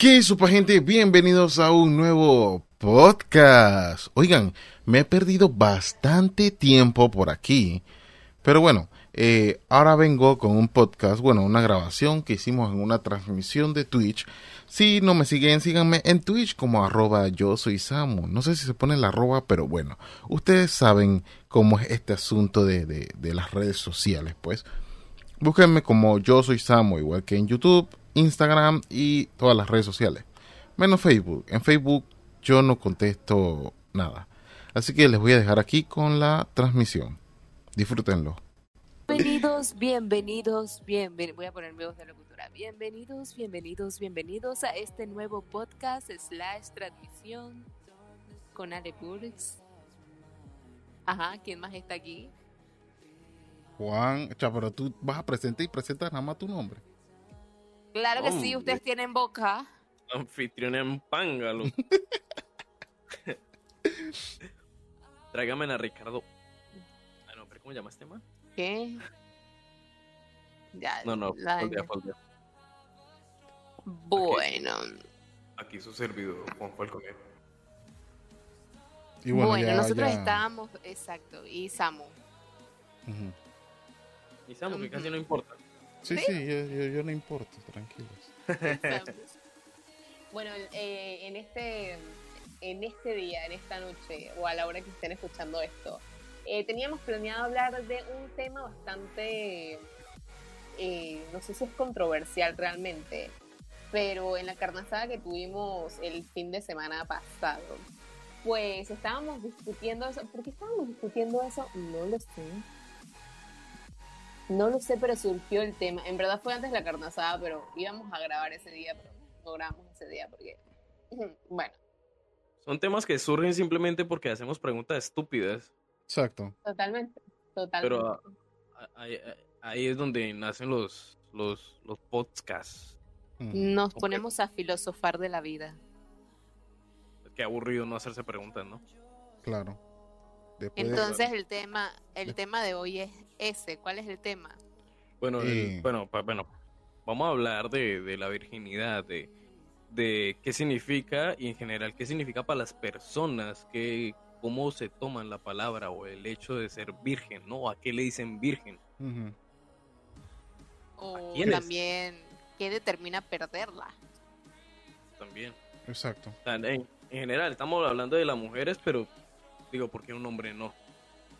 ¿Qué supa gente? Bienvenidos a un nuevo podcast. Oigan, me he perdido bastante tiempo por aquí. Pero bueno, eh, ahora vengo con un podcast, bueno, una grabación que hicimos en una transmisión de Twitch. Si no me siguen, síganme en Twitch como arroba yo soy Samu. No sé si se pone la arroba, pero bueno, ustedes saben cómo es este asunto de, de, de las redes sociales, pues. Búsquenme como yo soy Samu, igual que en YouTube, Instagram y todas las redes sociales. Menos Facebook. En Facebook yo no contesto nada. Así que les voy a dejar aquí con la transmisión. Disfrútenlo. Bienvenidos, bienvenidos, bienvenidos. Voy a poner mi voz de locutora. Bienvenidos, bienvenidos, bienvenidos a este nuevo podcast slash transmisión con Ale Burks. Ajá, ¿quién más está aquí? Juan, cha, pero tú vas a presentar y presentas nada más tu nombre. Claro que sí, ustedes tienen boca. Anfitrión en pángalo. Tráigame a Ricardo. Ah, no, pero ¿cómo llama este man? ¿Qué? Ya, No, no, la- Foldea, Foldea. Bueno, Aquí su servidor, Juan Falconer. Y bueno, bueno, ya- nosotros ya- estábamos, exacto, y Samu. Y Samu, que casi Ujú. no importa. Sí, ¿Sí? sí, yo, yo, yo no importo, tranquilos. Bueno, eh, en este en este día, en esta noche, o a la hora que estén escuchando esto, eh, teníamos planeado hablar de un tema bastante, eh, no sé si es controversial realmente, pero en la carnazada que tuvimos el fin de semana pasado, pues estábamos discutiendo eso. ¿Por qué estábamos discutiendo eso? No lo sé. No lo sé, pero surgió el tema. En verdad fue antes de la carnazada, pero íbamos a grabar ese día, pero no grabamos ese día porque, bueno, Son temas que surgen simplemente porque hacemos preguntas estúpidas. Exacto. totalmente, totalmente. Pero ah, ah, ahí, ahí es donde nacen los, los, los podcasts. Ujú. Nos ponemos a filosofar de la vida. Qué aburrido no hacerse preguntas, ¿no? Claro. Después de- Entonces el tema, el tema de hoy es ese. ¿Cuál es el tema? Bueno, el- Eh. bueno, pa- bueno, vamos a hablar de, de la virginidad, de, de qué significa y en general qué significa para las personas, que, cómo se toman la palabra o el hecho de ser virgen, ¿no? ¿A qué le dicen virgen? O también, ¿qué determina perderla? También. Exacto. En general, estamos hablando de las mujeres, pero digo, ¿por qué un hombre no?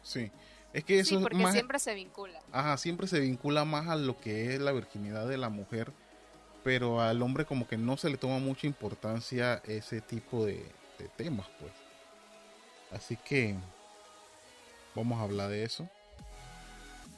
Sí. Es que eso sí, es porque más... siempre se vincula. Ajá, siempre se vincula más a lo que es la virginidad de la mujer, pero al hombre como que no se le toma mucha importancia ese tipo de, de temas, pues. Así que vamos a hablar de eso.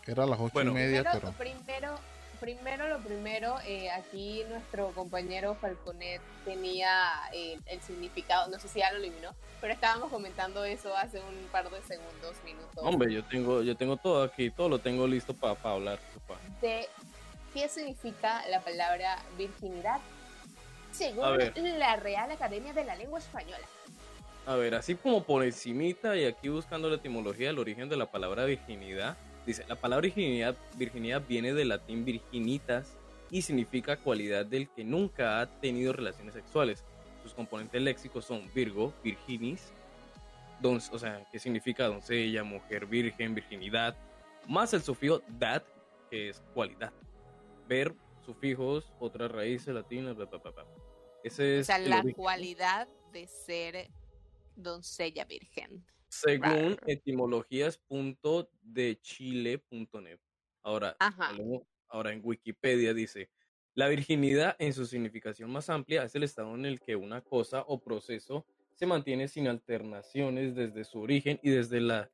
Era a las ocho Bueno. y media, Primero, pero primero, primero lo primero, eh, aquí nuestro compañero Falconet tenía eh, el significado, no sé si ya lo eliminó, pero estábamos comentando eso hace un par de segundos, minutos. Hombre, yo tengo, yo tengo todo aquí, todo lo tengo listo para hablar. papá. de qué significa la palabra virginidad según la Real Academia de la Lengua Española. A ver, así como por encimita y aquí buscando la etimología del origen de la palabra virginidad, dice, la palabra virginidad, virginidad viene del latín virginitas y significa cualidad del que nunca ha tenido relaciones sexuales. Sus componentes léxicos son virgo, virginis, don, o sea, que significa doncella, mujer virgen, virginidad, más el sufijo dat, que es cualidad. Ver, sufijos, otras raíces latinas, bla, bla, bla, bla. Ese O es sea, el la origen. cualidad de ser doncella virgen. Según etimologías.dechile.net. Ahora, ahora en Wikipedia dice, la virginidad en su significación más amplia es el estado en el que una cosa o proceso se mantiene sin alternaciones desde su origen y desde las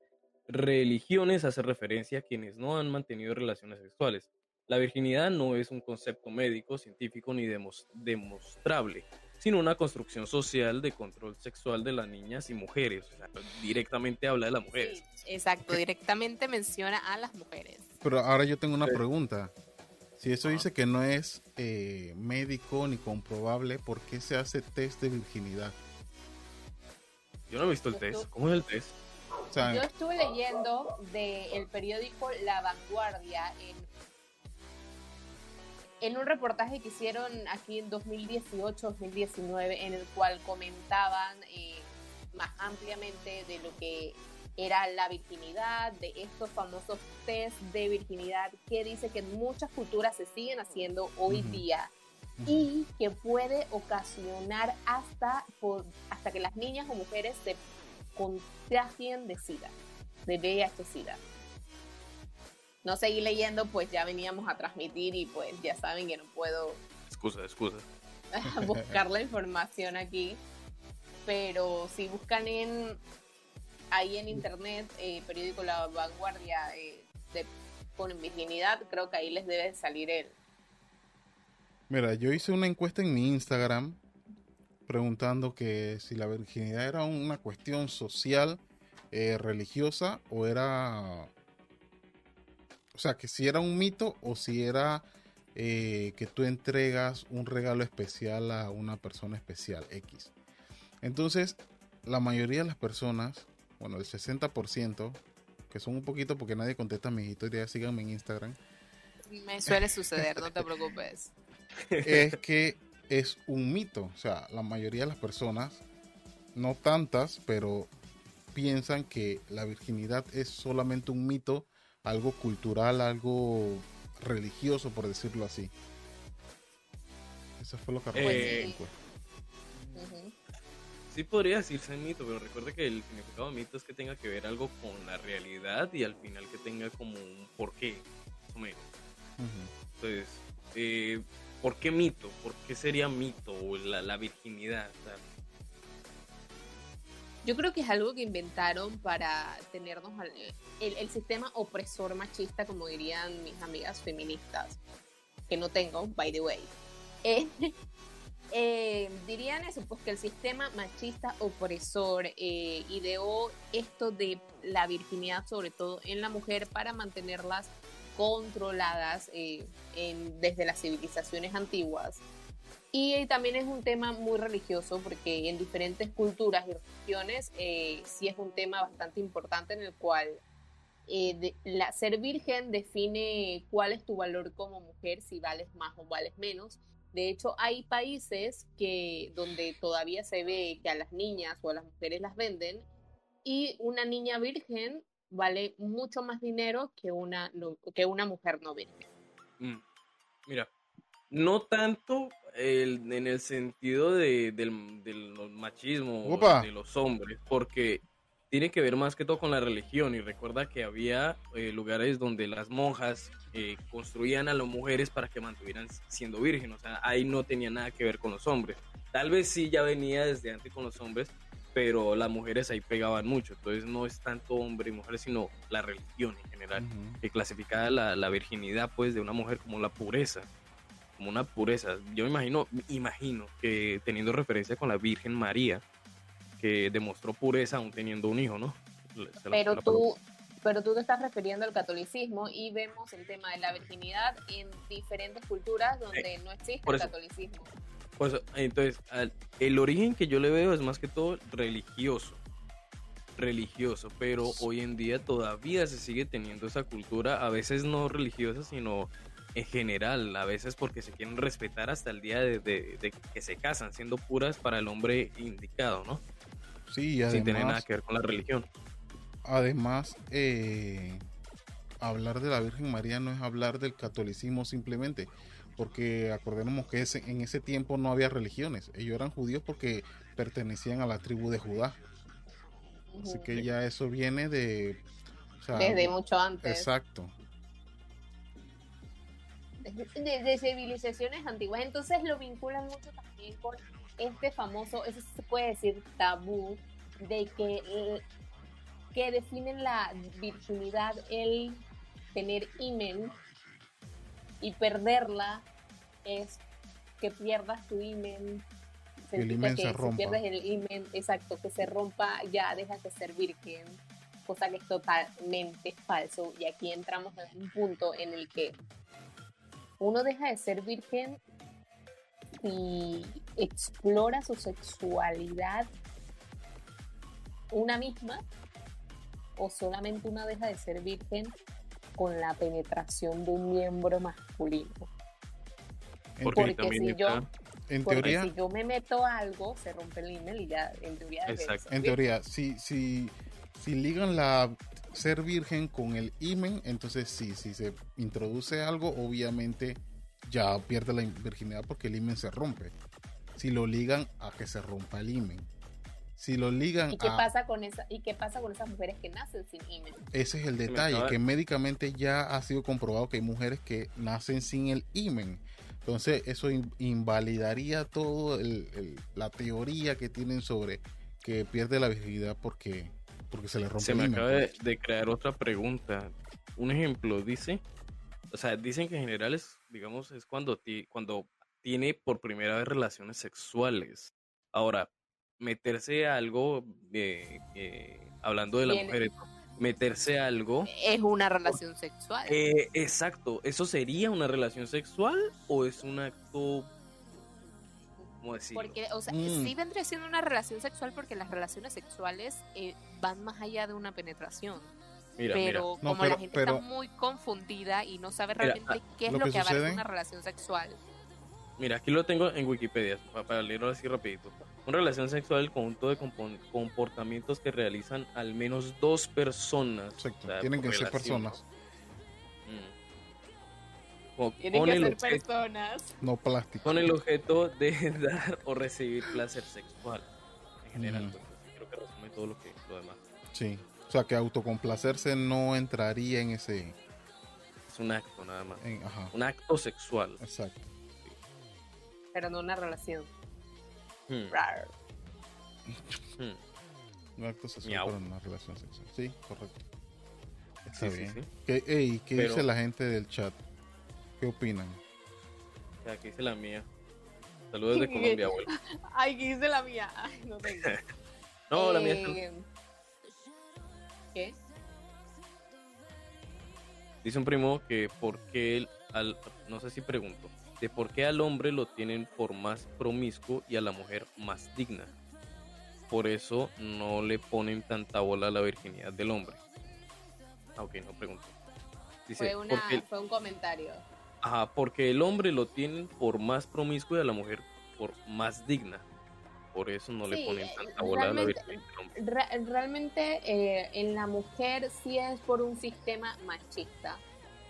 religiones hace referencia a quienes no han mantenido relaciones sexuales. La virginidad no es un concepto médico, científico ni demos- demostrable, sino una construcción social de control sexual de las niñas y mujeres. O sea, directamente habla de las mujeres. Sí, exacto, directamente menciona a las mujeres. pero ahora yo tengo una Sí. pregunta. Si eso dice que no es eh, médico ni comprobable, ¿por qué se hace test de virginidad? Yo no he visto el test. ¿Cómo es el test? O sea, Yo estuve leyendo del periódico La Vanguardia en en un reportaje que hicieron aquí en 2018-2019, en el cual comentaban eh, más ampliamente de lo que era la virginidad, de estos famosos test de virginidad que dice que en muchas culturas se siguen haciendo hoy día y que puede ocasionar hasta, hasta que las niñas o mujeres se contagien de SIDA, de VIH-SIDA. No seguí leyendo, pues ya veníamos a transmitir y pues ya saben que no puedo... Excusa, excusa. buscar la información aquí. Pero si buscan en ahí en internet, eh, periódico La Vanguardia, eh, de, ponen virginidad, creo que ahí les debe salir el, Mira, yo hice una encuesta en mi Instagram preguntando que si la virginidad era una cuestión social, eh, religiosa o era... O sea, que si era un mito o si era eh, que tú entregas un regalo especial a una persona especial X. Entonces, la mayoría de las personas, bueno, el 60%, que son un poquito porque nadie contesta mis historias, síganme en Instagram. Me suele suceder, no te preocupes es que es un mito. O sea, la mayoría de las personas, no tantas, pero piensan que la virginidad es solamente un mito, algo cultural, algo religioso, por decirlo así. Eso fue lo que eh, Sí podría decirse mito, pero recuerde que el significado de mito es que tenga que ver algo con la realidad y al final que tenga como un porqué, más o menos. Entonces, eh, ¿Por qué mito? ¿Por qué sería mito la, la virginidad? Yo creo que es algo que inventaron para tenernos el, el, sistema opresor machista, como dirían mis amigas feministas, que no tengo, by the way. Eh, eh, dirían eso, pues que el sistema machista opresor eh, ideó esto de la virginidad, sobre todo en la mujer, para mantenerlas controladas desde las civilizaciones antiguas. Y también es un tema muy religioso porque en diferentes culturas y religiones eh, sí es un tema bastante importante en el cual eh, la, ser virgen define cuál es tu valor como mujer, si vales más o vales menos. De hecho, hay países que donde todavía se ve que a las niñas o a las mujeres las venden y una niña virgen vale mucho más dinero que una, que una mujer no virgen. Mm. Mira, no tanto en el sentido de, del, machismo de los hombres, porque tiene que ver más que todo con la religión y recuerda que había eh, lugares donde las monjas eh, construían a las mujeres para que mantuvieran siendo virgen, o sea, ahí no tenía nada que ver con los hombres. Tal vez sí ya venía desde antes con los hombres, pero las mujeres ahí pegaban mucho, entonces no es tanto hombre y mujer, sino la religión en general, que clasificaba la, la, virginidad pues de una mujer como la pureza, como una pureza. Yo me imagino, imagino que teniendo referencia con la Virgen María, que demostró pureza aún teniendo un hijo, ¿no? pero tú, pero tú te estás refiriendo al catolicismo y vemos el tema de la virginidad en diferentes culturas donde eh, no existe el catolicismo. Pues entonces, el origen que yo le veo es más que todo religioso. Religioso, pero hoy en día todavía se sigue teniendo esa cultura, a veces no religiosa, sino en general, a veces porque se quieren respetar hasta el día de, que se casan, siendo puras para el hombre indicado, ¿no? Sí, además, Sin tener nada que ver con la religión. Además, eh, hablar de la Virgen María no es hablar del catolicismo simplemente, porque acordémonos que ese, en ese tiempo no había religiones, ellos eran judíos porque pertenecían a la tribu de Judá. Así que ya eso viene de... Desde mucho antes. Exacto. De, civilizaciones antiguas. Entonces lo vinculan mucho también con este famoso, eso se puede decir tabú, de que, que definen la virginidad el tener imen y perderla es que pierdas tu imen. El imen se rompa. Si pierdes el imen, exacto, que se rompa, ya dejas de ser virgen, cosa que es totalmente falso. Y aquí entramos en un punto en el que uno deja de ser virgen si explora su sexualidad una misma o solamente una deja de ser virgen con la penetración de un miembro masculino. Porque, Porque si yo- En Porque teoría, si yo me meto algo, se rompe el email y ya, en teoría. Exacto. en teoría, si, si, si ligan la ser virgen con el imen, entonces sí, si se introduce algo, obviamente ya pierde la virginidad porque el imen se rompe. Si lo ligan a que se rompa el imen. Si lo ligan ¿Y qué a... pasa con esa y qué pasa con esas mujeres que nacen sin email? Ese es el detalle, que médicamente ya ha sido comprobado que hay mujeres que nacen sin el imen. Entonces eso in- invalidaría todo el- el- la teoría que tienen sobre que pierde la virginidad porque, porque se le rompe se me acaba de, pues. de crear otra pregunta. Un ejemplo, dice, o sea, dicen que en general es, digamos, es cuando, ti- cuando tiene por primera vez relaciones sexuales. Ahora, meterse a algo, eh, eh, hablando de la Tiene- mujer, meterse a algo, Es una relación sexual. eh, exacto, ¿eso sería una relación sexual o es un acto, cómo decirlo? Porque, o sea, Mm. sí vendría siendo una relación sexual porque las relaciones sexuales eh, van más allá de una penetración. Mira, pero mira, No, como pero- la gente pero- está muy confundida y no sabe Mira, realmente qué es lo lo, que que, abarca una relación sexual. Mira, aquí lo tengo en Wikipedia, pa- para leerlo así rapidito. Una relación sexual es el conjunto de comportamientos que realizan al menos dos personas. Exacto, o sea, tienen que ser personas, Con, Tienen con que el ser objeto, personas. no plástico. con el objeto de dar o recibir placer sexual. En general, Mm. pues, creo que resume todo lo que lo demás. Sí. O sea que autocomplacerse no entraría en ese... Es un acto nada más. en- ajá, Un acto sexual. exacto. Pero no una relación. Mm, Rar. mm. Un acto sexual Miau. para una relación sexual. Sí, correcto. Está Sí, sí, bien. sí. ¿Qué, ey, ¿qué Pero- dice la gente del chat? ¿Qué opinan? Aquí dice la mía. Saludos de Colombia, abuelo. Ay, ¿qué dice la mía? Ay, no tengo. No, la mía está- Eh, ¿Qué? Dice un primo que por qué el- al, no sé si pregunto, de por qué al hombre lo tienen por más promiscuo y a la mujer más digna. Por eso no le ponen tanta bola a la virginidad del hombre. Ah, ok, no pregunto. Dice, Fue, una, porque, fue un comentario. Ajá, porque el hombre lo tienen por más promiscuo y a la mujer por más digna. Por eso no le ponen eh, tanta bola a la. Re- realmente eh, en la mujer sí es por un sistema machista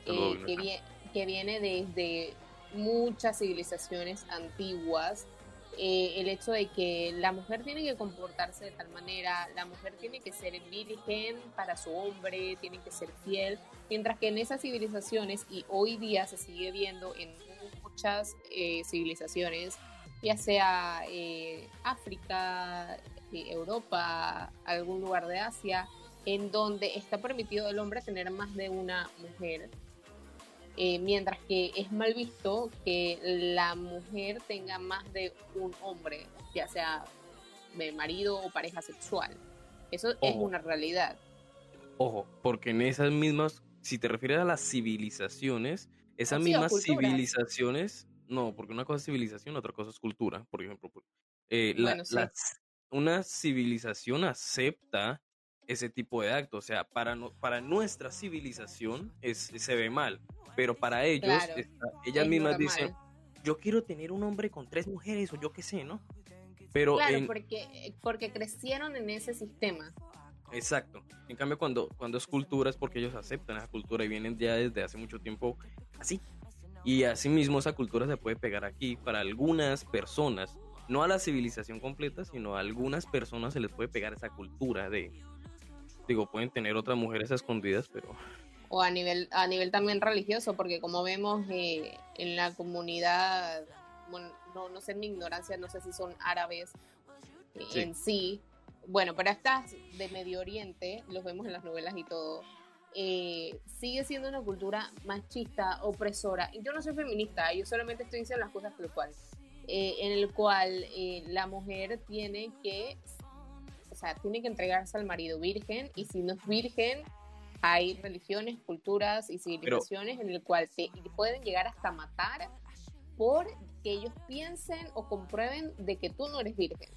eh, que, vie- que viene desde muchas civilizaciones antiguas. Eh, el hecho de que la mujer tiene que comportarse de tal manera, la mujer tiene que ser virgen para su hombre, tiene que ser fiel, mientras que en esas civilizaciones, y hoy día se sigue viendo en muchas eh, civilizaciones, ya sea eh, África, eh, Europa, algún lugar de Asia, en donde está permitido al hombre tener más de una mujer. Eh, mientras que es mal visto que la mujer tenga más de un hombre, ya sea de marido o pareja sexual. Eso es una realidad. Ojo, porque en esas mismas, si te refieres a las civilizaciones, esas mismas civilizaciones, no, porque una cosa es civilización, otra cosa es cultura, por ejemplo. eh, la- sí. una civilización acepta ese tipo de actos, o sea, para, no, para nuestra civilización es, se ve mal, pero para ellos, Claro. está- ellas Es mismas normal. dicen, yo quiero tener un hombre con tres mujeres o yo qué sé, ¿no? Pero Claro, en- porque, porque crecieron en ese sistema. Exacto. En cambio, cuando, cuando es cultura es porque ellos aceptan esa cultura y vienen ya desde hace mucho tiempo así. Y asimismo esa cultura se puede pegar aquí para algunas personas, no a la civilización completa, sino a algunas personas se les puede pegar esa cultura de, digo, pueden tener otras mujeres escondidas, pero o a nivel a nivel también religioso porque como vemos eh, en la comunidad bueno no no sé en mi ignorancia no sé si son árabes eh, Sí. en sí. Bueno pero estas de Medio Oriente los vemos en las novelas y todo eh, sigue siendo una cultura machista opresora. Yo no soy feminista yo solamente estoy diciendo las cosas tal cual. Eh, en el cual eh, la mujer tiene que sea tiene que entregarse al marido virgen y si no es virgen hay religiones, culturas y civilizaciones en el cual te pueden llegar hasta matar por que ellos piensen o comprueben de que tú no eres virgen.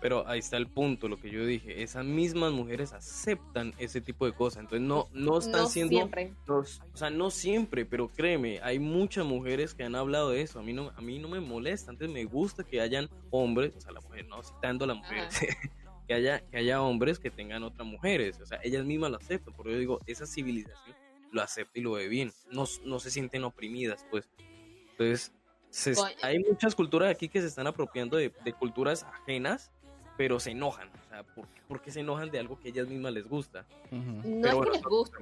Pero ahí está el punto, lo que yo dije. Esas mismas mujeres aceptan ese tipo de cosas. Entonces no, no están no siendo... siempre. o sea, no siempre, pero créeme, hay muchas mujeres que han hablado de eso. A mí no, a mí no me molesta. Antes me gusta que hayan hombres, o sea, la mujer, no citando a la mujer, que haya, que haya hombres que tengan otras mujeres. O sea, ellas mismas lo aceptan. Por eso digo, esa civilización lo acepta y lo ve bien. No, no se sienten oprimidas, pues. Entonces, se- hay muchas culturas aquí que se están apropiando de, de culturas ajenas, pero se enojan. O sea, ¿por, qué- por qué se enojan de algo que ellas mismas les gusta? Ujú. No Pero es bueno, que les guste.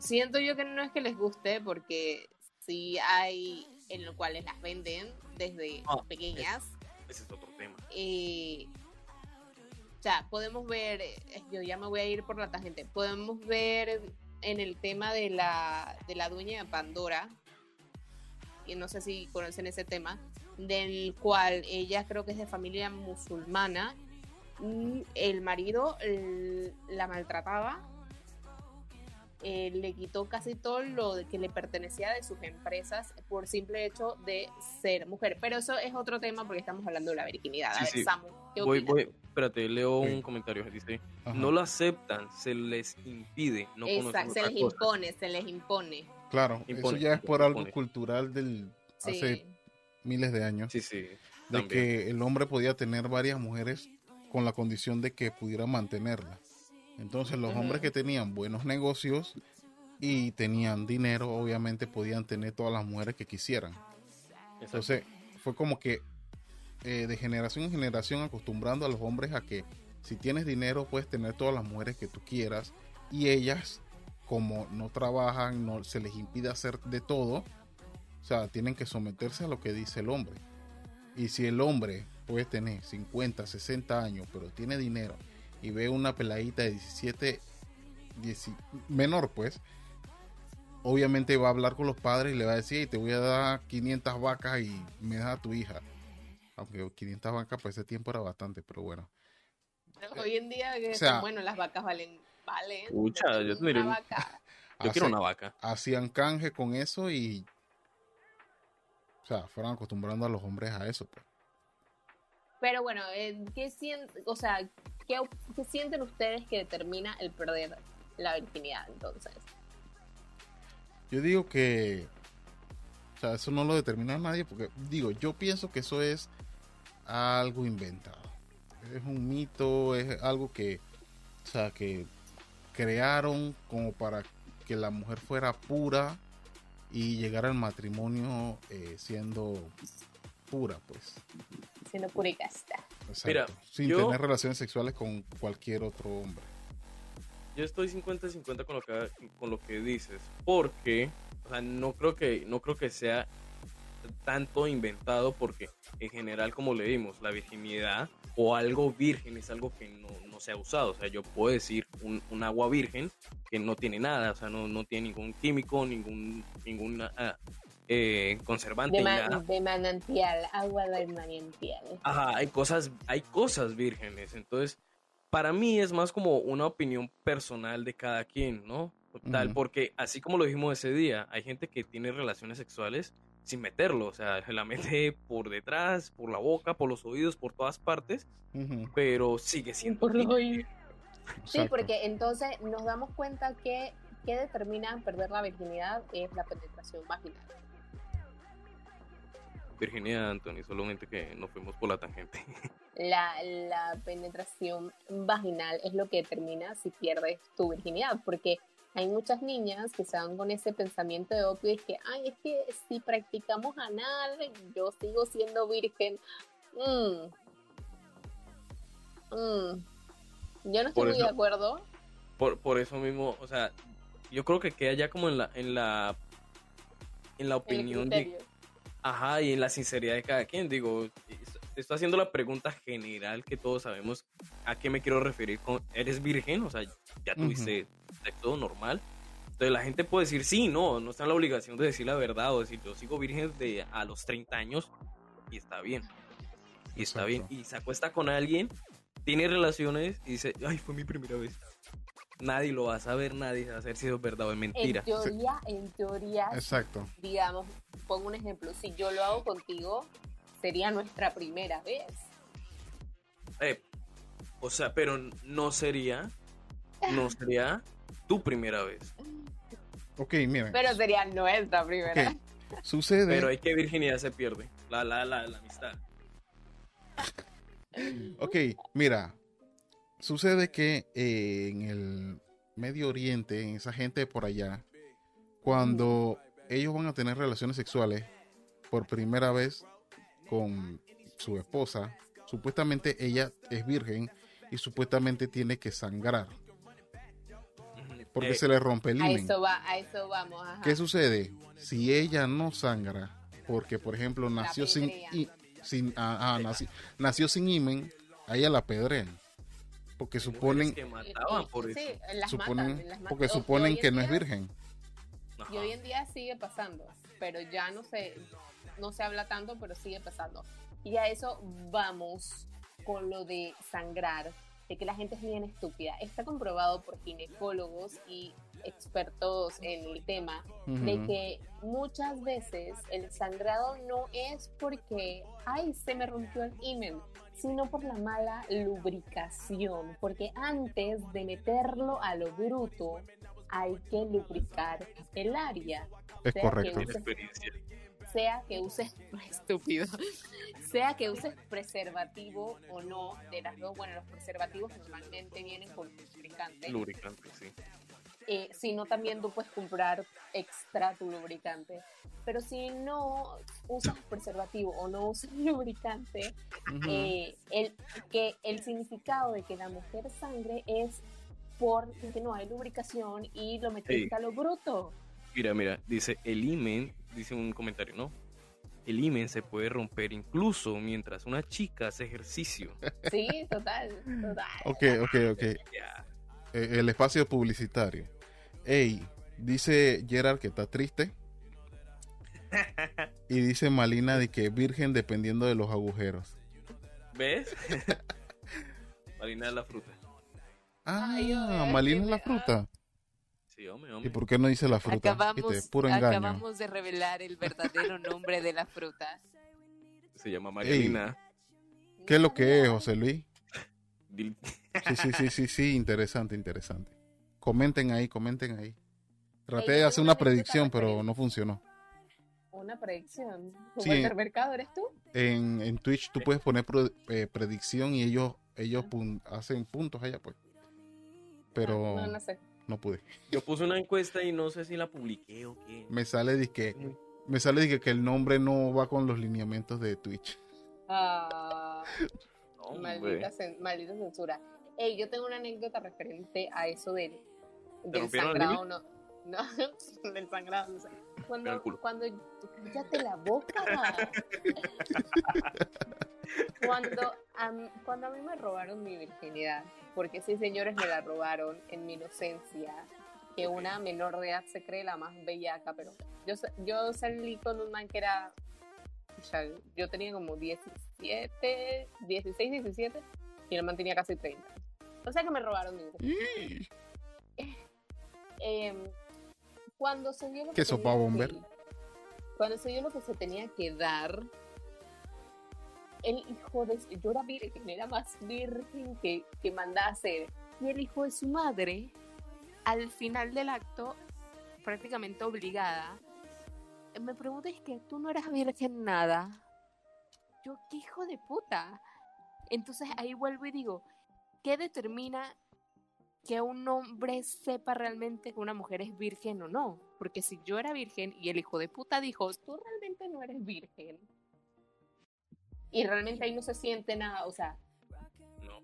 Siento yo que no es que les guste, porque sí hay en los cuales las venden desde Ah, pequeñas. Ese es otro tema. eh, sea, podemos ver, eh, yo ya me voy a ir por la tangente, podemos ver en el tema de la, de la dueña Pandora, y no sé si conocen ese tema, del cual ella creo que es de familia musulmana, el marido la maltrataba, eh, le quitó casi todo lo de- que le pertenecía de sus empresas por simple hecho de ser mujer. Pero eso es otro tema porque estamos hablando de la virginidad. A Sí, ver, sí. Samu, ¿qué Voy, opinas? voy, espérate, leo Sí. un comentario. Dice, Ajá. no lo aceptan, se les impide, no Exacto, se les cosa. impone, se les impone. Claro, Impone, eso ya es por algo impone. cultural del Sí. hace miles de años, Sí, sí. de también. que el hombre podía tener varias mujeres con la condición de que pudiera mantenerlas. Entonces los hombres que tenían buenos negocios y tenían dinero, obviamente podían tener todas las mujeres que quisieran. Exacto. Entonces fue como que eh, de generación en generación acostumbrando a los hombres a que si tienes dinero puedes tener todas las mujeres que tú quieras y ellas como no trabajan, no se les impide hacer de todo, o sea, tienen que someterse a lo que dice el hombre. Y si el hombre puede tener 50, 60 años, pero tiene dinero y ve una peladita de 17, 10 menor pues, obviamente va a hablar con los padres y le va a decir, "Hey, te voy a dar 500 vacas y me das a tu hija. Aunque 500 vacas para ese tiempo era bastante, pero bueno. Hoy en día, que o sea- bueno, las vacas valen, valen. Pucha, yo tendría una un- vaca. Yo quiero una vaca. hacían canje con eso y o sea, fueron acostumbrando a los hombres a eso, pues. Pero bueno, eh, ¿qué sienten, o sea, ¿qué, qué sienten ustedes que determina el perder la virginidad entonces? Yo digo que o sea, eso no lo determina nadie porque digo, yo pienso que eso es algo inventado. Es un mito, es algo que o sea, que crearon como para que la mujer fuera pura y llegara al matrimonio eh, siendo pura, pues. Siendo pura y casta. Exacto. Mira, sin yo- tener relaciones sexuales con cualquier otro hombre. Yo estoy 50-50 con lo que con lo que dices, porque o sea, no creo que no creo que sea tanto inventado porque en general como leímos la virginidad o algo virgen es algo que no, no se ha usado, o sea, yo puedo decir un, un agua virgen que no tiene nada, o sea, no, no tiene ningún químico, ningún ningún ah, eh, conservante De, ni ma- nada. de manantial, agua del manantial. Ajá, hay cosas, hay cosas vírgenes. Entonces, para mí es más como una opinión personal de cada quien, ¿no? Tal, porque así como lo dijimos ese día, hay gente que tiene relaciones sexuales sin meterlo, o sea, se la mete por detrás, por la boca, por los oídos, por todas partes, pero sigue siendo Por los oídos. Sí, porque entonces nos damos cuenta que que determina perder la virginidad es la penetración vaginal. Virginia Anthony, solamente que nos fuimos por la tangente. La, la penetración vaginal es lo que determina si pierdes tu virginidad, porque hay muchas niñas que se van con ese pensamiento de opio y que, ay, es que si practicamos anal, yo sigo siendo virgen. Mm. Mm. Yo no estoy Por muy de acuerdo. Por, por eso mismo, o sea, yo creo que queda ya como en la, en la, en la opinión de, criterio. Ajá, y en la sinceridad de cada quien, digo, es- estoy haciendo la pregunta general que todos sabemos a qué me quiero referir con, ¿eres virgen? O sea, ya tuviste sexo normal. Entonces la gente puede decir, sí, no, no está en la obligación de decir la verdad o decir, yo sigo virgen de a los 30 años y está bien. Y está Exacto. bien. Y se acuesta con alguien, tiene relaciones y dice, ay, fue mi primera vez. Nadie lo va a saber, nadie va a saber si es verdad o es mentira. En teoría, en teoría, Exacto. digamos, pongo un ejemplo, si yo lo hago contigo, sería nuestra primera vez. Eh, O sea, pero no sería, no sería tu primera vez. Ok, miren. Pero sería nuestra primera. ok, Sucede. Pero hay que virginidad se pierde. La, la, la, la amistad. Ok, mira. Sucede que eh, en el Medio Oriente, en esa gente por allá, cuando ellos van a tener relaciones sexuales por primera vez con su esposa, supuestamente ella es virgen y supuestamente tiene que sangrar porque Eh, se le rompe el A himen. eso va, a eso vamos. Ajá. ¿Qué sucede? Si ella no sangra, porque por ejemplo nació sin, i- sin ah, ah, naci- nació sin himen, a ella la apedrean. Porque suponen, que mataban por Sí, eso. las suponen matan, las matan. porque suponen que no es virgen. Y hoy en día sigue pasando, pero ya no se, no se habla tanto, pero sigue pasando. Y a eso vamos con lo de sangrar, de que la gente es bien estúpida. Está comprobado por ginecólogos y expertos en el tema de que muchas veces el sangrado no es porque, ay, se me rompió el himen, sino por la mala lubricación, porque antes de meterlo a lo bruto hay que lubricar el área. Es sea correcto. que sea que uses estúpido, sea que uses preservativo o no, de las dos, bueno, los preservativos normalmente vienen con lubricante, Lubricante, sí. Eh, si no también tú puedes comprar extra tu lubricante. Pero si no usas preservativo o no usas lubricante, Ujú. eh, el, que el significado de que la mujer sangre es porque no hay lubricación y lo metiste Sí. a lo bruto. Mira, mira, dice el imen, dice un comentario, ¿no? El imen se puede romper incluso mientras una chica hace ejercicio. Sí, total, total. Ok, ok, ok. Ya. Eh, el espacio publicitario. Ey, dice Gerard que está triste. Y dice Malina de que virgen dependiendo de los agujeros. ¿Ves? Marina es la fruta. Ah, Ay, Malina es la fruta. Sí, hombre, ¿Y hombre. por qué no dice la fruta? Acabamos, Viste, puro engaño. acabamos de revelar el verdadero nombre de la fruta. Se llama Marielina. ¿Qué es lo que es, José Luis? Sí, sí, sí, sí, sí, interesante, interesante. Comenten ahí, comenten ahí. Traté de hacer una predicción, pero no funcionó. Una predicción. ¿Tu Sí. Eres tú? En, en Twitch tú puedes poner pro- eh, predicción y ellos ellos pun- hacen puntos allá, pues. Pero No, no sé. no pude. Yo puse una encuesta y no sé si la publiqué o qué. Me sale de que me sale de que, que el nombre no va con los lineamientos de Twitch. Ah, No, maldita, cen- maldita censura. Ey, yo tengo una anécdota referente a eso del, del sangrado. No, no, del sangrado, no sé. Cuando, cuando, cállate la boca. cuando, a, mí- cuando a mí me robaron mi virginidad, porque sí, señores, me la robaron en mi inocencia, que una menor de edad se cree la más bellaca, pero yo, yo salí con un man que era, o sea, yo tenía como 17, 16, 17, y el man tenía casi 30. O sea que me robaron mi virginidad. Em, cuando se dio lo ¿Qué que sopa tenía bomber? que- cuando se dio lo que se tenía que dar, el hijo de yo era virgen, era más virgen que, que mandaba hacer. Y el hijo de su madre, al final del acto, prácticamente obligada, me pregunta es que tú no eras virgen nada. Yo, qué hijo de puta. Entonces ahí vuelvo y digo, ¿qué determina que un hombre sepa realmente que una mujer es virgen o no? Porque si yo era virgen y el hijo de puta dijo, Tú realmente no eres virgen. Y realmente ahí no se siente nada, o sea, No.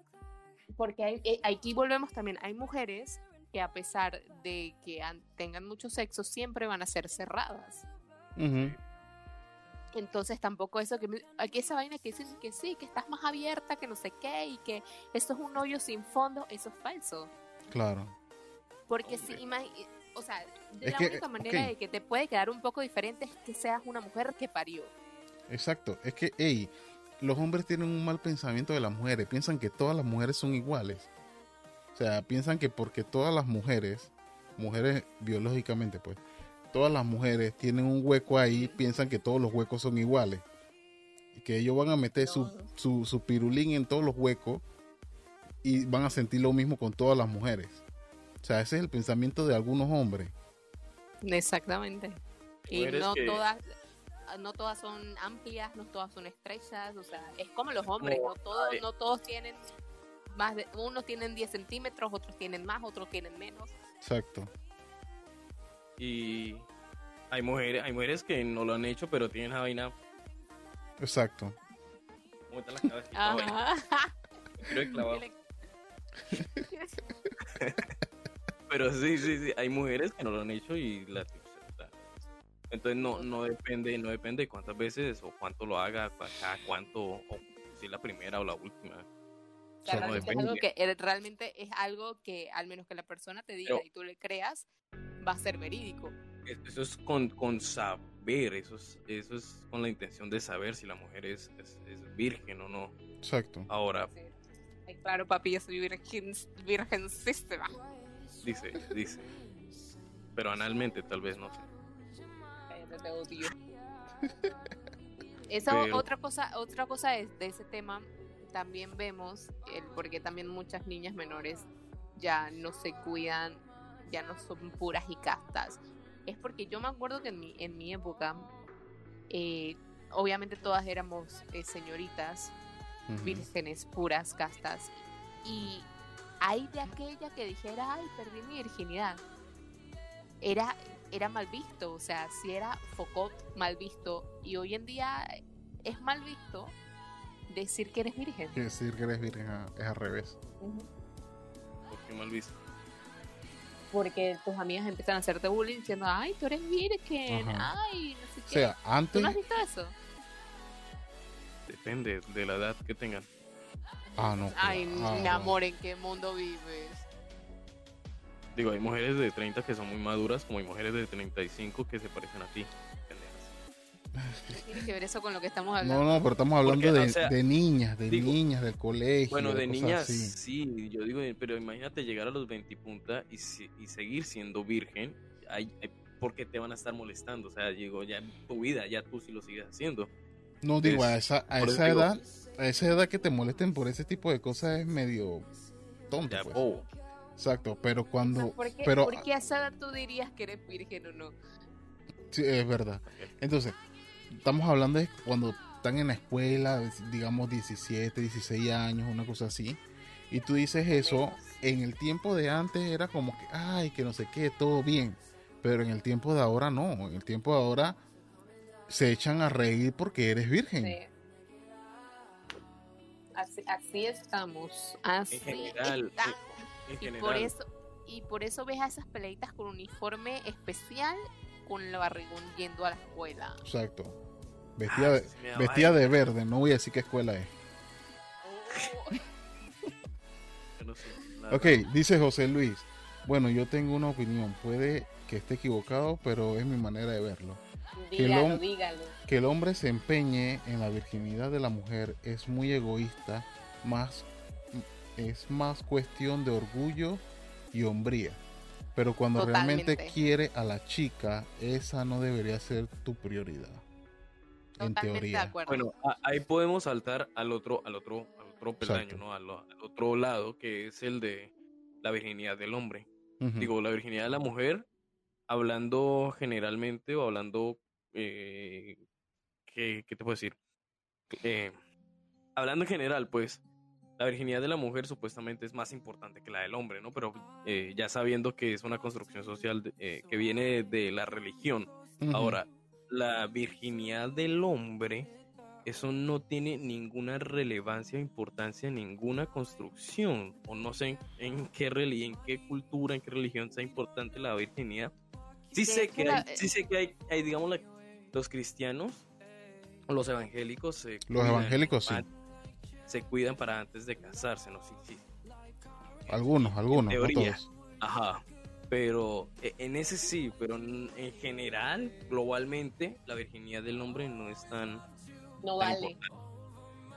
porque hay, eh, aquí volvemos también, hay mujeres que a pesar de que han- tengan mucho sexo, siempre van a ser cerradas. Entonces tampoco eso que me- aquí esa vaina que dicen que sí, que estás más abierta, que no sé qué, y que esto es un hoyo sin fondo, eso es falso. Claro. Porque Hombre. si imagi- o sea, de Es la que, única manera de que te puede quedar un poco diferente es que seas una mujer que parió. Exacto. Es que, hey, los hombres tienen un mal pensamiento de las mujeres. Piensan que todas las mujeres son iguales. O sea, piensan que porque todas las mujeres, mujeres biológicamente, pues, todas las mujeres tienen un hueco ahí, piensan que todos los huecos son iguales. Y que ellos van a meter su, su, su pirulín en todos los huecos y van a sentir lo mismo con todas las mujeres. O sea, ese es el pensamiento de algunos hombres. Exactamente. Y no que- todas no todas son amplias, no todas son estrechas, o sea, es como los hombres, No, no, todos, no todos tienen más de, unos tienen 10 centímetros, otros tienen más, otros tienen menos. Exacto. Y hay mujeres, hay mujeres que no lo han hecho, pero tienen la vaina. Exacto. ¿Cómo está la cabeza? Ajá. Ir clavado. Pero sí, sí, sí, hay mujeres que no lo han hecho y la entonces no, no depende, no depende de cuántas veces o cuánto lo haga, cada cuánto, o si es la primera o la última. O sea, O sea, no realmente es algo que eh, realmente es algo que al menos que la persona te diga Pero- y tú le creas, va a ser verídico. Es- Eso es con, con saber, eso es, eso es con la intención de saber si la mujer es, es, es virgen o no. Exacto. Ahora, Sí. Claro, papi, yo soy virgen, virgencísima. dice, dice. Pero analmente tal vez no sé. Te odio. Esa Pero- otra cosa, otra cosa es de ese tema, también vemos el porque también muchas niñas menores ya no se cuidan, ya no son puras y castas. Es porque yo me acuerdo que en mi, en mi época, eh, obviamente todas éramos eh, señoritas, Vírgenes puras, castas. Y hay de aquella que dijera, ay, perdí mi virginidad. Era, era mal visto, o sea, si era focot mal visto. Y hoy en día es mal visto decir que eres virgen. Decir que eres virgen a- es al revés. Ujú. Porque mal visto. Porque Tus amigas empiezan a hacerte bullying diciendo, ay, tú eres virgen, Ajá. ay, no sé O qué. sea, ¿Tú antes. no has visto eso? Depende de la edad que tengan. Ah, no. Ay, mi amor, ¿en qué mundo vives? Digo, hay mujeres de 30 que son muy maduras, como hay mujeres de 35 que se parecen a ti. pendejas. ¿Qué tiene que ver eso con lo que estamos hablando? No, no, pero estamos hablando Porque, de, o sea, de niñas, de digo, niñas del colegio. Bueno, de niñas así. sí, yo digo, pero imagínate llegar a los 20 punta y, si- y seguir siendo virgen, hay, hay- porque te van a estar molestando, o sea, digo, ya tu vida, ya tú sí lo sigues haciendo. No digo, Es- a esa, a esa digo- edad, a esa edad que te molesten por ese tipo de cosas es medio tonto. Pues. oh, Exacto, pero cuando. ¿Por qué, pero por qué a esa edad tú dirías que eres virgen o no? sí, es verdad. Entonces, estamos hablando de cuando están en la escuela, digamos 17, 16 años, una cosa así. Y tú dices eso, en el tiempo de antes era como que, ay, que no sé qué, todo bien. Pero en el tiempo de ahora no. En el tiempo de ahora se echan a reír porque eres virgen. Sí. Así, así estamos. Así en general, está. en Y general, por eso y por eso ves a esas peleitas con uniforme especial con el barrigón yendo a la escuela. Exacto. Vestida, de, Ah, me da vestida de verde, no voy a decir qué escuela es. la Ok, dice José Luis. Bueno, yo tengo una opinión. Puede que esté equivocado, pero es mi manera de verlo. Que dígalo. El hombre se empeñe en la virginidad de la mujer es muy egoísta, más es más cuestión de orgullo y hombría. Pero cuando realmente quiere a la chica, esa no debería ser tu prioridad. En Totalmente teoría. Bueno, a- ahí podemos saltar al otro, al otro, al otro peldaño. ¿no? Al, al otro lado, que es el de la virginidad del hombre. Digo, la virginidad de la mujer, hablando generalmente o hablando, eh, ¿qué, qué te puedo decir? Eh, hablando en general, pues, la virginidad de la mujer supuestamente es más importante que la del hombre, ¿no? Pero eh, ya sabiendo que es una construcción social de- eh, que viene de la religión. Ahora, la virginidad del hombre, eso no tiene ninguna relevancia o importancia en ninguna construcción. O no sé en, en qué religión, en qué cultura, en qué religión sea importante la virginidad. Sí sé que hay, sí sé que hay, hay, digamos, la- los cristianos o los evangélicos se Los cuidan evangélicos sí. se cuidan para antes de casarse, ¿no? Sí, sí. Algunos, algunos, no todos. Ajá. Pero eh, en ese sí, pero en en general, globalmente, la virginidad del hombre no es tan, No tan vale, importante.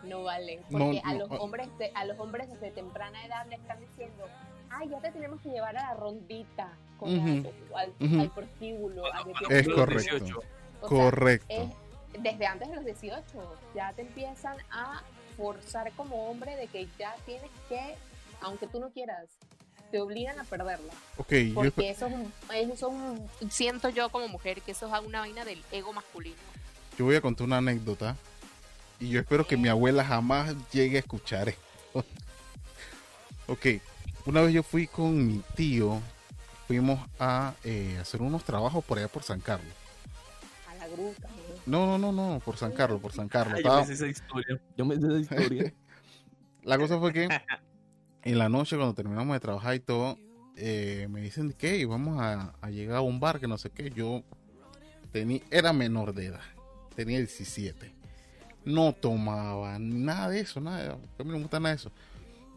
no vale. No, Porque a, los ah. hombres de- a los hombres desde temprana edad le están diciendo, ay, ya te tenemos que llevar a la rondita, con Ujú. la- al, Ujú. al prostíbulo. a Es correcto. 18. O sea, Correcto. es desde antes de los 18, ya te empiezan a forzar como hombre de que ya tienes que aunque tú no quieras. Te obligan a perderla. Ok, yo, Porque eso es un, eso es un Siento yo como mujer que eso es una vaina del ego masculino. yo voy a contar una anécdota y yo espero que mi abuela jamás llegue a escuchar esto. ok, una vez yo fui con mi tío, fuimos a eh, hacer unos trabajos por allá por San Carlos. ¿No? No, no, no, no, por San Carlos, por San Carlos. Yo me sé esa historia. Yo me sé esa historia. La cosa fue que en la noche, cuando terminamos de trabajar y todo, eh, me dicen que vamos a, a llegar a un bar que no sé qué. Yo tenía, era menor de edad, tenía 17. No tomaba nada de eso, nada. A mí no me gusta nada de eso.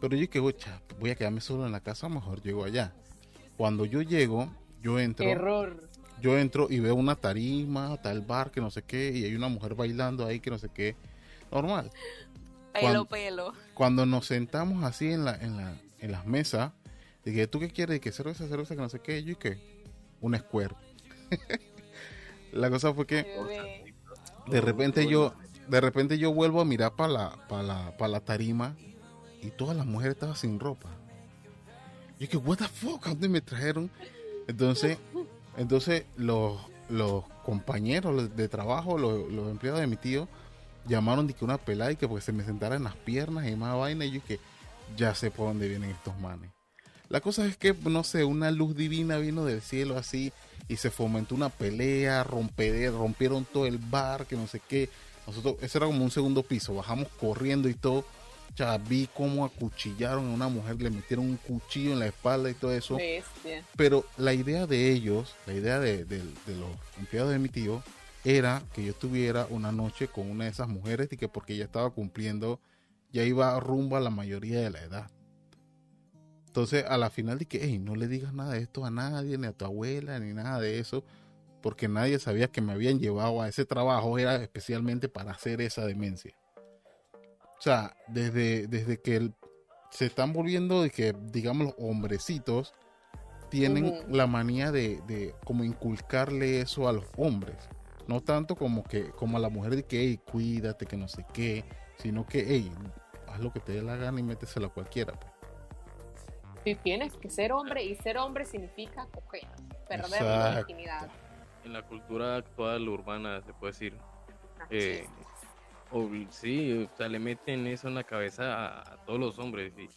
Pero yo que voy a quedarme solo en la casa, mejor llego allá. Cuando yo llego, yo entro, Error. Yo entro y veo una tarima, tal bar que no sé qué, y hay una mujer bailando ahí que no sé qué. Normal Pelo, Cuan- pelo. cuando nos sentamos así en la, en la, en las mesas, dije, ¿tú qué quieres? Y que cerveza, cerveza, que no sé qué, yo y qué, un square. la cosa fue que de repente yo, de repente yo vuelvo a mirar para la, para la, para la tarima y todas las mujeres estaban sin ropa. Yo que, what the fuck, ¿a dónde me trajeron? Entonces, entonces los, los compañeros de trabajo, los, los empleados de mi tío, llamaron de que una pelada y que porque se me sentara en las piernas y más vaina y yo que ya sé por dónde vienen estos manes. La cosa es que, no sé, una luz divina vino del cielo así y se fomentó una pelea, rompieron todo el bar, que no sé qué. Nosotros, ese era como un segundo piso, bajamos corriendo y todo. Ya vi cómo acuchillaron a una mujer, le metieron un cuchillo en la espalda y todo eso. Bestia. Pero la idea de ellos, la idea de, de- de los empleados de mi tío, era que yo tuviera una noche con una de esas mujeres y que porque ya estaba cumpliendo, ya iba rumbo a la mayoría de la edad. Entonces, a la final dije, hey, no le digas nada de esto a nadie, ni a tu abuela, ni nada de eso, porque nadie sabía que me habían llevado a ese trabajo, era especialmente para hacer esa demencia. O sea, desde, desde que el- se están volviendo, de que, digamos, los hombrecitos, tienen la manía de, de como inculcarle eso a los hombres. No tanto como que como a la mujer de que, hey, cuídate, que no sé qué, sino que, hey, haz lo que te dé la gana y méteselo a cualquiera. pues. Si tienes que ser hombre y ser hombre significa coger, perder la virginidad. En la cultura actual urbana se puede decir. Eh, o, sí, o sea, le meten eso en la cabeza a, a todos los hombres. Y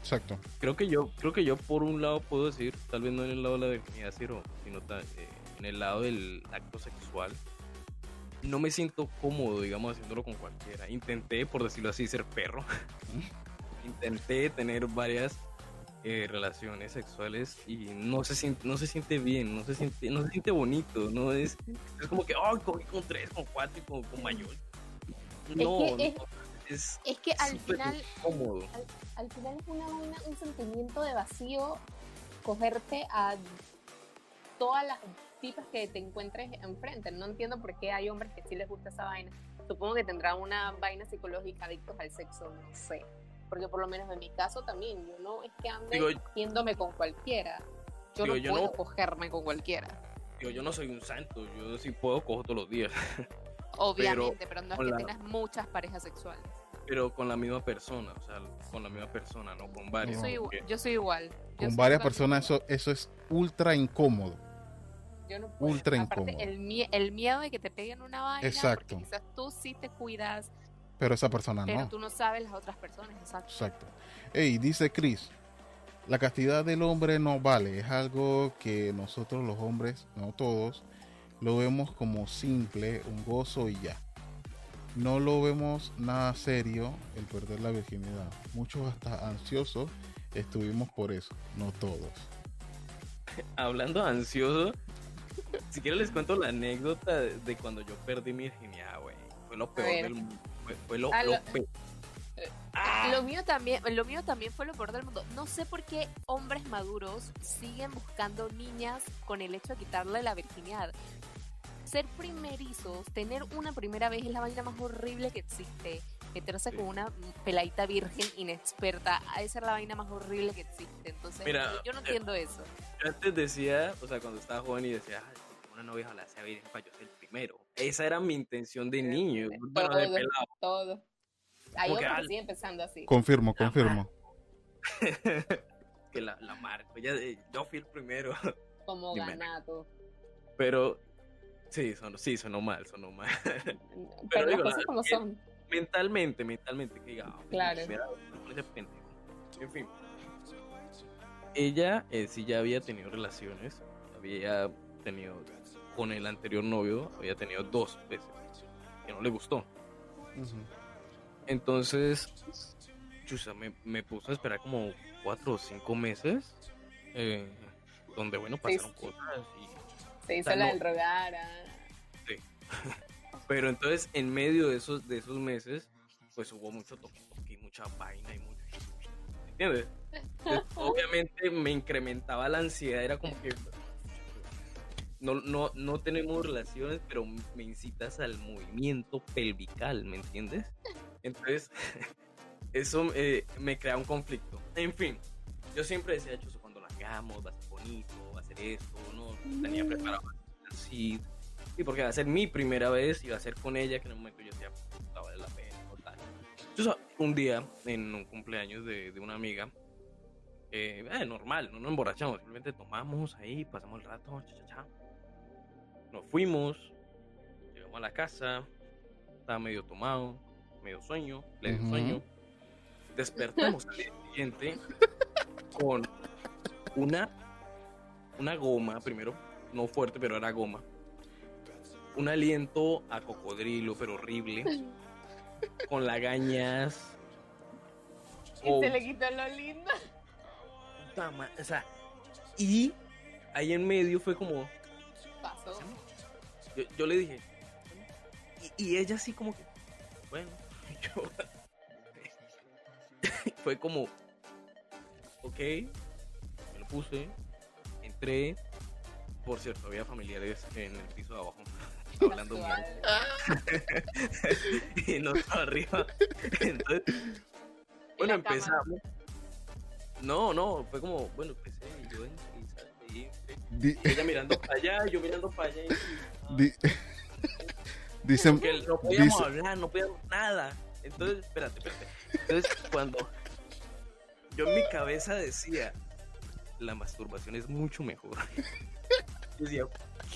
Exacto. creo que yo, creo que yo por un lado puedo decir, tal vez no en el lado de la virginidad, sino, sino eh, en el lado del acto sexual. No me siento cómodo, digamos, haciéndolo con cualquiera. Intenté, por decirlo así, ser perro. Intenté tener varias eh, relaciones sexuales y no se siente, no se siente bien, no se siente, no se siente bonito, no es, es como que, oh, cogí con tres, con cuatro y con, con mayor. No, que es- no, es Es que al final, incómodo. Al final es una, vaina, un sentimiento de vacío cogerte a todas las tipas que te encuentres enfrente. No entiendo por qué hay hombres que sí les gusta esa vaina. Supongo que tendrán una vaina psicológica adictos al sexo, no sé. Porque por lo menos en mi caso también, yo no es que ande cogiéndome con cualquiera. Yo Digo, no yo puedo no- cogerme con cualquiera. Digo, yo no soy un santo, yo sí puedo cojo todos los días, obviamente, pero, no es que la- tengas muchas parejas sexuales. pero con la misma persona, o sea, con la misma persona, no con. No, soy, igual, yo soy igual. Yo Con soy varias personas eso, eso es ultra incómodo. Yo no puedo. Ultra Aparte, incómodo. el, mie- el miedo de que te peguen una vaina, Exacto. porque quizás tú sí te cuidas, Pero esa persona pero no. tú no sabes las otras personas, exacto. Exacto. Ey, dice Chris, la castidad del hombre no vale, es algo que nosotros los hombres, no todos, lo vemos como simple, un gozo y ya. No lo vemos nada serio el perder la virginidad. Muchos hasta ansiosos estuvimos por eso, no todos. Hablando ansioso, si quiero les cuento la anécdota de, de cuando yo perdí mi virginidad, güey. Fue lo peor del mundo. Fue, fue lo, Ah, lo lo- peor. Ah, Lo mío también, lo mío también fue lo peor del mundo. No sé por qué hombres maduros siguen buscando niñas con el hecho de quitarle la virginidad. Ser primerizos, tener una primera vez es la vaina más horrible que existe. Meterse Sí. con una peladita virgen inexperta, a esa es la vaina más horrible que existe. Entonces, Mira, yo no eh, entiendo eso. Yo antes decía, o sea, cuando estaba joven y decía, "Ay, una novia ojalá sea virgen para yo ser el primero. Esa era mi intención de niño, bueno, de Todo. pelado. Todo. Hay que siguen pensando así. Confirmo, confirmo. que la, la marco. Ya, eh, yo fui el primero. Como Dime. ganado. Pero sí, sonó, sí, sonó mal, sonó mal. Pero, digo, las cosas como son. mentalmente, mentalmente, que diga, ah, Claro. mira. En fin. Ella eh, sí ya había tenido relaciones, había tenido con el anterior novio, había tenido dos veces, que no le gustó. Entonces, chusa, me, me puso a esperar como cuatro o cinco meses, eh, donde, bueno, pasaron Sí. cosas y Se hizo sea, la no- del rogar. ah. Pero entonces, en medio de esos, de esos meses, pues hubo mucho toque, toque y mucha vaina y mucho. ¿Entiendes? Entonces, obviamente me incrementaba la ansiedad, era como que. No, no, no tenemos relaciones, pero me incitas al movimiento pelvical, ¿me entiendes? Entonces, eso eh, me crea un conflicto. En fin, yo siempre decía, Chuso, cuando lo hagamos, va a ser bonito, va a ser esto, ¿no? Tenía preparado así. Sí, porque va a ser mi primera vez y va a ser con ella, que en un momento yo decía, puta, vale la pena, total. Entonces, un día, en un cumpleaños de, de una amiga, eh, eh, normal, no nos emborrachamos, simplemente tomamos ahí, pasamos el rato, cha, cha, cha. Nos fuimos, llegamos a la casa, estaba medio tomado, medio sueño, le dio sueño. Despertamos al día siguiente con una, una goma, primero, no fuerte, pero era goma. Un aliento a cocodrilo, pero horrible. Con lagañas. Y Oh, se le quitó lo lindo. puta ma- O sea, y ahí en medio fue como. Pasó. Yo, yo le dije. Y, y ella así como que. Bueno, yo. fue como. Ok. Me lo puse. Entré. Por cierto, había familiares en el piso de abajo. Hablando y nosotros arriba. Entonces, bueno, empezamos. No, no, fue como, bueno, empecé y yo y. Y ella mirando para allá, yo mirando para allá. Y, di- dicen, porque no podíamos hablar, no podíamos nada. Entonces, espérate, espérate. Entonces, cuando yo en mi cabeza decía, la masturbación es mucho mejor. Yo decía,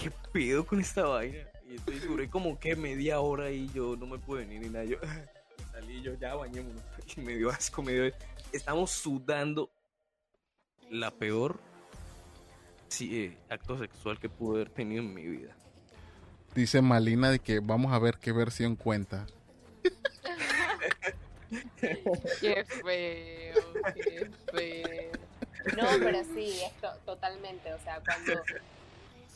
¿qué pedo con esta vaina? Y entonces duré como que media hora y yo no me pude venir ni nada. Yo salí yo ya bañémonos. Y me dio asco, me dio. Estamos sudando la peor sí, eh, acto sexual que pude haber tenido en mi vida. dice Malina de que vamos a ver qué versión cuenta. Qué feo, qué feo. No, pero sí, esto totalmente. O sea, cuando,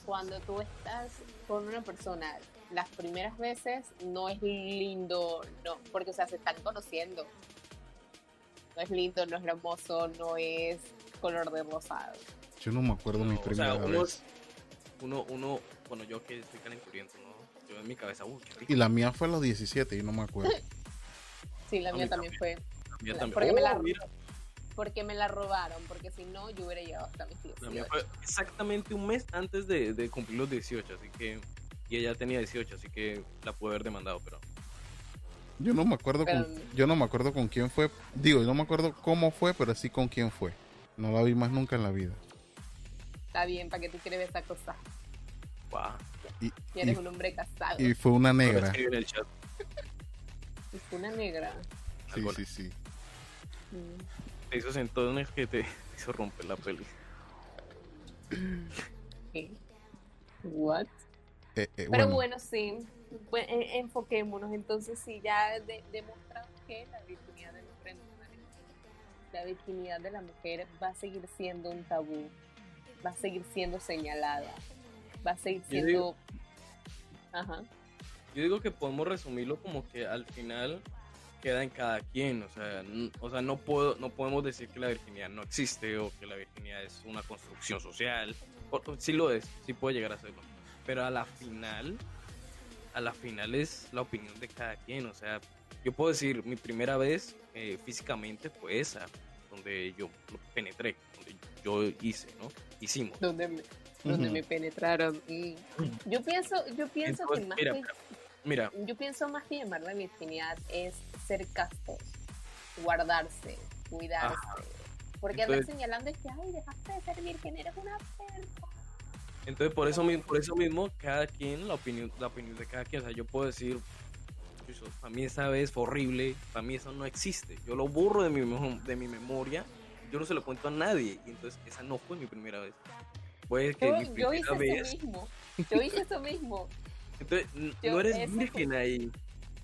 cuando tú estás con una persona las primeras veces, no es lindo, no, porque o sea, se están conociendo. No es lindo, no es hermoso, no es color de rosado. Yo no me acuerdo mi No, o primera sea, uno, vez. uno, uno, bueno, yo que estoy calenturiento, ¿no? Yo en mi cabeza, rico. Y la mía fue a los 17 y no me acuerdo. Sí, la mía mí también fue. La mía también. porque me la- Oh, mira, Porque me la robaron, porque si no, yo hubiera llegado hasta mis la mía 18. fue exactamente un mes antes de, de cumplir los 18, así que... Y ella tenía 18, así que la pude haber demandado, pero... Yo no me acuerdo con, yo no me acuerdo con quién fue. Digo, yo no me acuerdo cómo fue, pero sí con quién fue. No la vi más nunca en la vida. Está bien, ¿para qué tú quieres ver esa cosa? Wow. Y, eres y- un hombre casado. y fue una negra. Escribe en el chat. Y fue una negra. Sí, sí, sí. Mm, Esos entones que te hizo romper la peli. ¿qué? What? Eh, eh, Pero bueno, bueno, sí. Pues, en- enfoquémonos. Entonces, sí, ya de- demostramos que la virginidad de la mujer, la virginidad de la mujer va a seguir siendo un tabú. Va a seguir siendo señalada. Va a seguir Yo siendo. digo- Ajá. Yo digo que podemos resumirlo como que al final queda en cada quien, o sea, n- o sea, no puedo, no podemos decir que la virginidad no existe o que la virginidad es una construcción social. O- o sí lo es, sí puede llegar a serlo. Pero a la final, a la final es la opinión de cada quien, o sea, yo puedo decir, mi primera vez eh, físicamente fue esa, donde yo penetré, donde yo hice, ¿no? Hicimos. Donde me, donde Ujú. me penetraron. Mm. Yo pienso, yo pienso Entonces, que más mira, que Mira, yo pienso más que llamar la virginidad es ser castos, guardarse, cuidarse, Porque Entonces- andas señalando es que, ay, dejaste de ser virgen, eres una perra. Entonces por eso mismo, por eso mismo cada quien, la opinión, la opinión de cada quien, o sea, yo puedo decir, para mí esa vez fue horrible, para mí eso no existe, yo lo borro de mi, de mi memoria, yo no se lo cuento a nadie, y entonces esa no fue mi primera vez. Puede que mi Yo, yo primera hice vez, eso mismo. Yo hice eso mismo. Entonces Yo- no eres virgen ahí.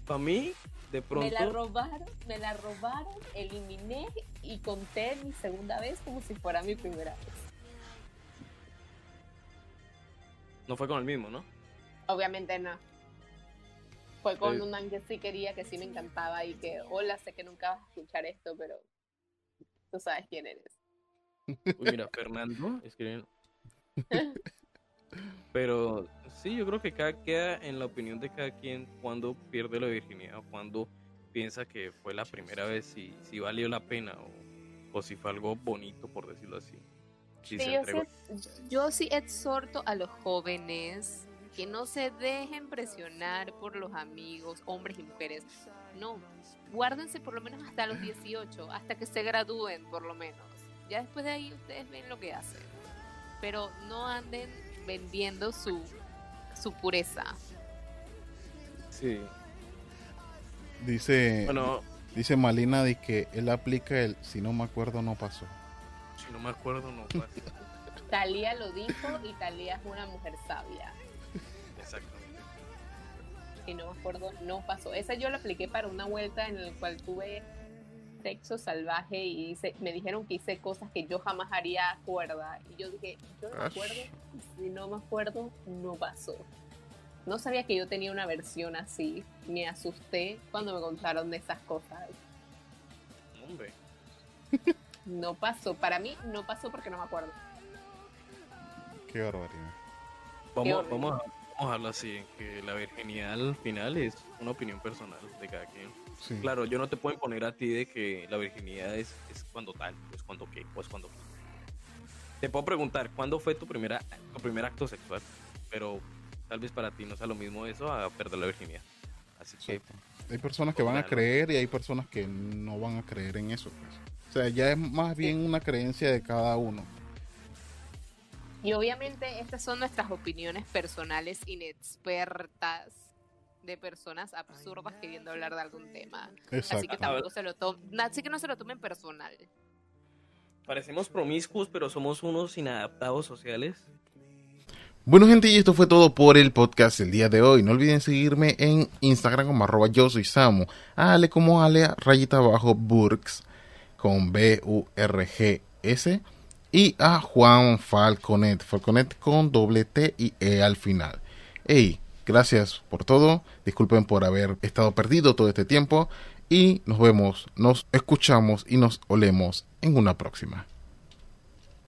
Para mí, de Me la pronto, robaron, me la robaron, eliminé y conté mi segunda vez como si fuera mi primera vez. no fue con el mismo, ¿no? Obviamente no. Fue con Sí. un man que sí quería, que sí me encantaba y que, hola, sé que nunca vas a escuchar esto, pero tú sabes quién eres. Uy, mira, Fernando, escriben. Pero sí, yo creo que cada queda en la opinión de cada quien cuando pierde la virginidad, cuando piensa que fue la primera vez, si, si valió la pena o, o si fue algo bonito, por decirlo así. Si Sí, yo, sí, Yo sí exhorto a los jóvenes que no se dejen presionar por los amigos, hombres y mujeres. No, guárdense por lo menos hasta los 18, hasta que se gradúen por lo menos. Ya después de ahí ustedes ven lo que hacen. Pero no anden vendiendo su, su pureza. Sí. Dice, Bueno, dice Malina de que él aplica el si no me acuerdo no pasó. si no me acuerdo, no pasa. Talía lo dijo y Talía es una mujer sabia. Exactamente. Si no me acuerdo, no pasó. Esa yo la apliqué para una vuelta en la cual tuve sexo salvaje y hice- me dijeron que hice cosas que yo jamás haría cuerda. Y yo dije, yo no me acuerdo, y si no me acuerdo, no pasó. No sabía que yo tenía una versión así. Me asusté cuando me contaron de esas cosas. Hombre. No pasó. Para mí, no pasó porque no me acuerdo. Qué barbaridad. Vamos, vamos, a, así, en que la virginidad al final es una opinión personal de cada quien. Sí. Claro, yo no te puedo imponer a ti de que la virginidad es, es cuando tal, es cuando qué, o es cuando qué. Te puedo preguntar, ¿cuándo fue tu, primera, tu primer acto sexual? Pero tal vez para ti no sea lo mismo eso a perder la virginidad. Así que. Hay personas que van a creer y hay personas que no van a creer en eso. pues. O sea, ya es más bien una creencia de cada uno. Y obviamente, Estas son nuestras opiniones personales inexpertas de personas absurdas queriendo hablar de algún tema. Así que tampoco se lo tomen, así que no se lo tomen personal. parecemos promiscuos, pero somos unos inadaptados sociales. Bueno gente, y esto fue todo por el podcast el día de hoy. No olviden seguirme en Instagram como arroba yo soy Samu. A Ale como Ale rayita abajo Burks con B-U-R-G-S. Y a Juan Falconet, Falconet con doble T y E al final. Hey, gracias por todo. Disculpen por haber estado perdido todo este tiempo. Y nos vemos, nos escuchamos y nos olemos en una próxima.